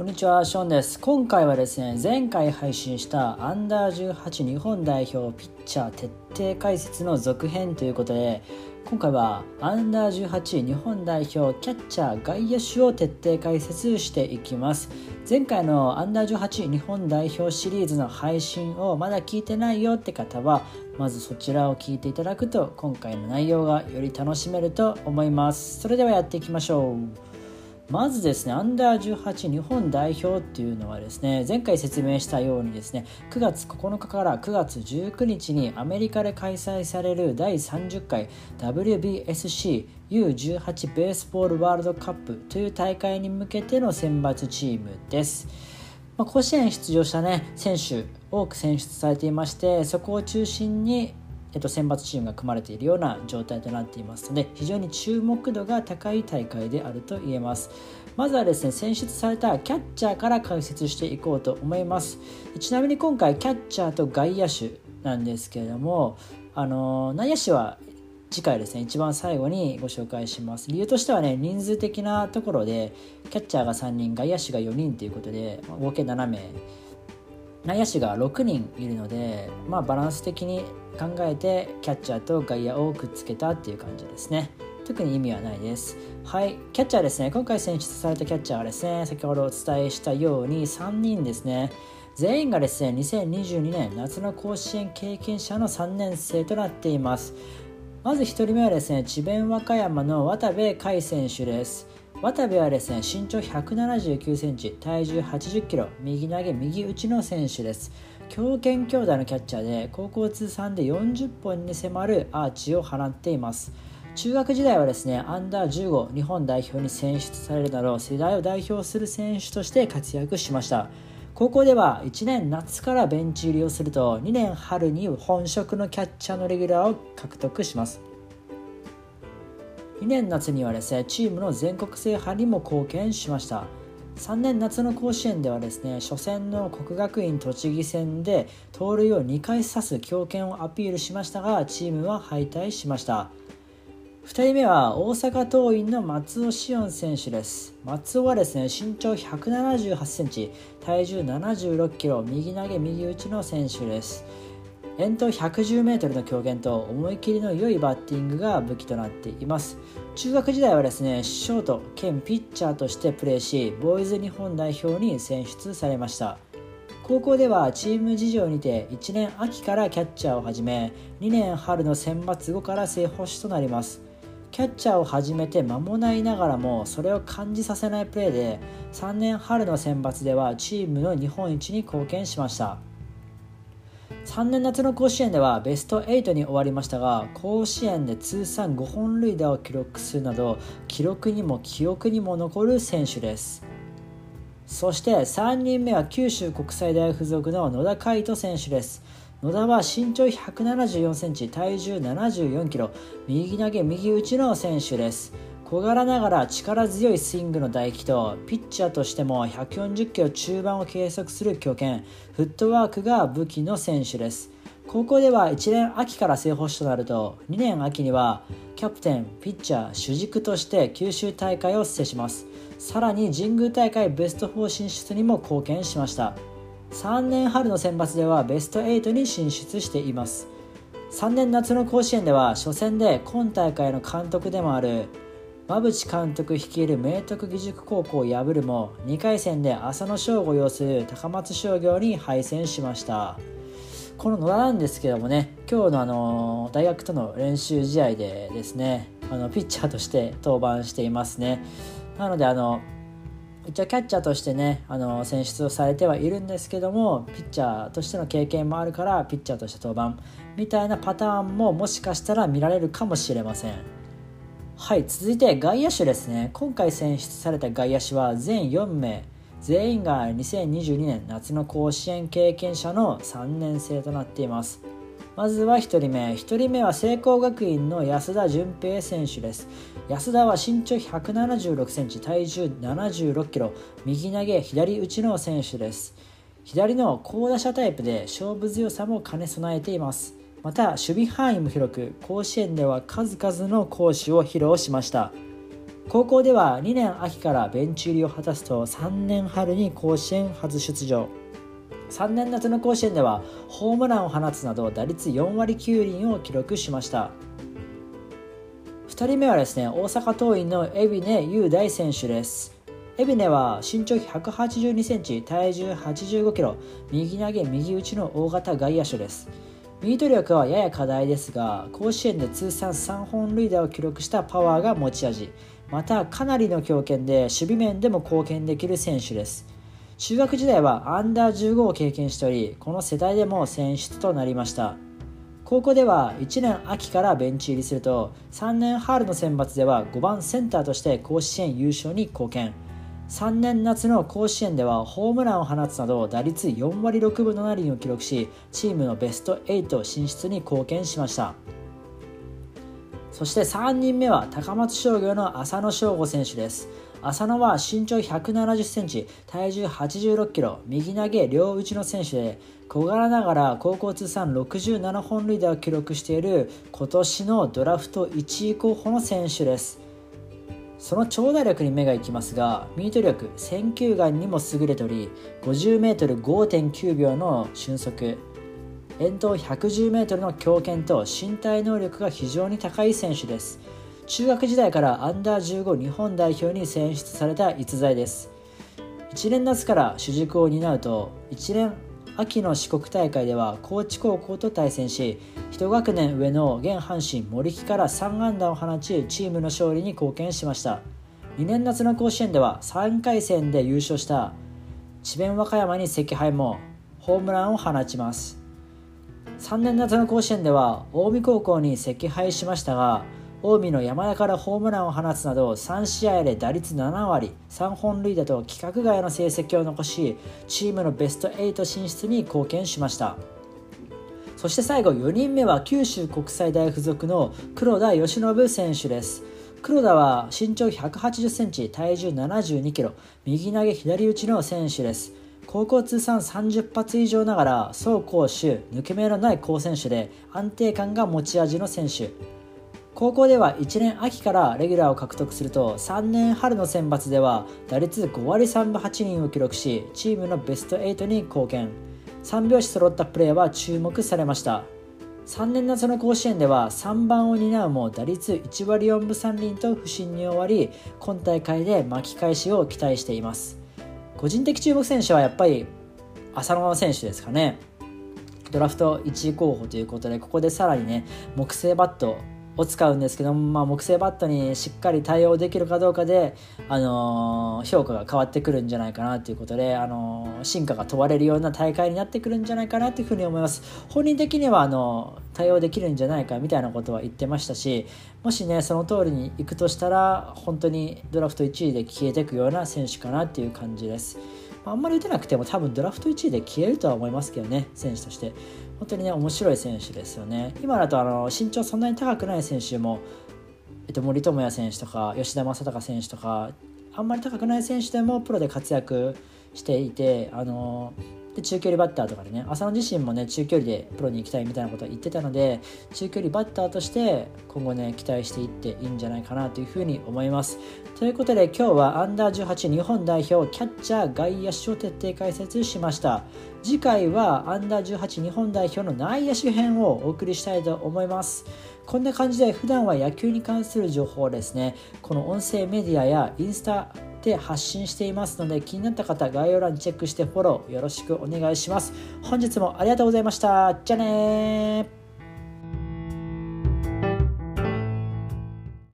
こんにちは、ショーンです。今回はですね、前回配信したアンダー18日本代表ピッチャー徹底解説の続編ということで、今回はアンダー18日本代表キャッチャー外野手を徹底解説していきます。前回のアンダー18日本代表シリーズの配信をまだ聞いてないよって方は、まずそちらを聞いていただくと今回の内容がより楽しめると思います。それではやっていきましょう。まずですね、アンダー18日本代表っていうのはですね、前回説明したようにですね、9月9日から9月19日にアメリカで開催される第30回 WBSC U18 ベースボールワールドカップという大会に向けての選抜チームです。まあ、甲子園出場したね、選手多く選出されていまして、そこを中心にえっと、選抜チームが組まれているような状態となっていますので非常に注目度が高い大会であると言えます。まずはですね選出されたキャッチャーから解説していこうと思います。ちなみに今回キャッチャーと外野手なんですけれどもあの内野手は次回ですね一番最後にご紹介します。理由としてはね人数的なところでキャッチャーが3人外野手が4人ということで合計7名。内野手が6人いるので、まあ、バランス的に考えてキャッチャーと外野をくっつけたっていう感じですね。特に意味はないです。はい。キャッチャーですね。今回選出されたキャッチャーはですね先ほどお伝えしたように3人ですね。全員がですね2022年夏の甲子園経験者の3年生となっています。まず1人目はですね智弁和歌山の渡部海選手です。渡部はですね身長179センチ体重80キロ右投げ右打ちの選手です。強肩強打のキャッチャーで高校通算で40本に迫るアーチを放っています。中学時代はですねアンダー15日本代表に選出されるなど世代を代表する選手として活躍しました。高校では1年夏からベンチ入りをすると2年春に本職のキャッチャーのレギュラーを獲得します。2年夏にはですねチームの全国制覇にも貢献しました。3年夏の甲子園ではですね初戦の国学院栃木戦で盗塁を2回刺す強肩をアピールしましたがチームは敗退しました。2人目は大阪桐蔭の松尾志音選手です。松尾はですね身長1 7 8センチ体重7 6キロ右投げ右打ちの選手です。遠投 110m の強肩と思い切りの良いバッティングが武器となっています。中学時代はですねショート兼ピッチャーとしてプレーしボーイズ日本代表に選出されました。高校ではチーム事情にて1年秋からキャッチャーを始め2年春の選抜後から正捕手となります。キャッチャーを始めて間もないながらもそれを感じさせないプレーで3年春の選抜ではチームの日本一に貢献しました。3年夏の甲子園ではベスト8に終わりましたが甲子園で通算5本塁打を記録するなど記録にも記憶にも残る選手です。そして3人目は九州国際大付属の野田海人選手です。野田は身長1 7 4センチ体重7 4キロ右投げ右打ちの選手です。小柄ながら力強いスイングの唾液とピッチャーとしても140キロ中盤を計測する強肩。フットワークが武器の選手です。高校では1年秋から正捕手となると2年秋にはキャプテンピッチャー主軸として九州大会を制します。さらに神宮大会ベスト4進出にも貢献しました。3年春の選抜ではベスト8に進出しています。3年夏の甲子園では初戦で今大会の監督でもある馬淵監督率いる明徳義塾高校を破るも2回戦で浅野翔吾擁する高松商業に敗戦しました。この野田なんですけどもね今日のあの大学との練習試合でですねあのピッチャーとして登板していますね。なのであの一応キャッチャーとしてねあの選出をされてはいるんですけどもピッチャーとしての経験もあるからピッチャーとして登板みたいなパターンももしかしたら見られるかもしれません。はい続いて外野手ですね。今回選出された外野手は全4名。全員が2022年夏の甲子園経験者の3年生となっています。まずは1人目。1人目は聖光学院の安田純平選手です。安田は身長1 7 6センチ体重7 6キロ右投げ左打ちの選手です。左の高打者タイプで勝負強さも兼ね備えています。また守備範囲も広く甲子園では数々の攻守を披露しました。高校では2年秋からベンチ入りを果たすと3年春に甲子園初出場。3年夏の甲子園ではホームランを放つなど打率4割9厘を記録しました。2人目はですね大阪桐蔭の海老根雄大選手です。海老根は身長182センチ体重85キロ右投げ右打ちの大型外野手です。ミート力はやや課題ですが甲子園で通算3本塁打を記録したパワーが持ち味。またかなりの強肩で守備面でも貢献できる選手です。中学時代はアンダー15を経験しておりこの世代でも選出となりました。高校では1年秋からベンチ入りすると3年春の選抜では5番センターとして甲子園優勝に貢献。3年夏の甲子園ではホームランを放つなど打率4割6分7厘を記録しチームのベスト8進出に貢献しましたそして3人目は高松商業の浅野翔吾選手です浅野は身長170センチ、体重86キロ、右投げ両打ちの選手で、小柄ながら高校通算67本塁打を記録している今年のドラフト1位候補の選手です。その長打力に目がいきますが、ミート力、選球眼にも優れており、50m5.9 秒の俊足、遠投 110m の強肩と身体能力が非常に高い選手です。中学時代からアンダー15日本代表に選出された逸材です1年夏から主軸を担うと1年秋の四国大会では高知高校と対戦し1学年上の現阪神森木から3安打を放ちチームの勝利に貢献しました。2年夏の甲子園では3回戦で優勝した智弁和歌山に惜敗もホームランを放ちます。3年夏の甲子園では近江高校に惜敗しましたが近江の山田からホームランを放つなど3試合で打率7割3本塁打と規格外の成績を残しチームのベスト8進出に貢献しました。そして最後4人目は九州国際大付属の黒田義信選手です。黒田は身長180センチ体重72キロ右投げ左打ちの選手です。高校通算30発以上ながら走攻守抜け目のない好選手で安定感が持ち味の選手。高校では1年秋からレギュラーを獲得すると3年春の選抜では打率5割3分8厘を記録しチームのベスト8に貢献。3拍子揃ったプレーは注目されました。3年夏の甲子園では3番を担うも打率1割4分3厘と不振に終わり今大会で巻き返しを期待しています。個人的注目選手はやっぱり浅野選手ですかね。ドラフト1位候補ということでここでさらにね木製バットを使うんですけども、まあ、木製バットにしっかり対応できるかどうかで、あのー、評価が変わってくるんじゃないかなということで、あのー、進化が問われるような大会になってくるんじゃないかなというふうに思います本人的にはあの対応できるんじゃないかみたいなことは言ってましたしもしねその通りにいくとしたら本当にドラフト1位で消えていくような選手かなっていう感じです。あんまり打てなくても多分ドラフト1位で消えるとは思いますけどね選手として本当にね面白い選手ですよね。今だとあの身長そんなに高くない選手も、えっと、森友哉選手とか吉田正尚選手とかあんまり高くない選手でもプロで活躍していてあので中距離バッターとかでね浅野自身もね中距離でプロに行きたいみたいなことは言ってたので中距離バッターとして今後ね期待していっていいんじゃないかなというふうに思います。ということで今日はアンダー18日本代表キャッチャー外野手を徹底解説しました。次回はアンダー18日本代表の内野手編をお送りしたいと思います。こんな感じで普段は野球に関する情報をですねこの音声メディアやインスタで発信していますので気になった方概要欄チェックしてフォローよろしくお願いします。本日もありがとうございました。じゃあね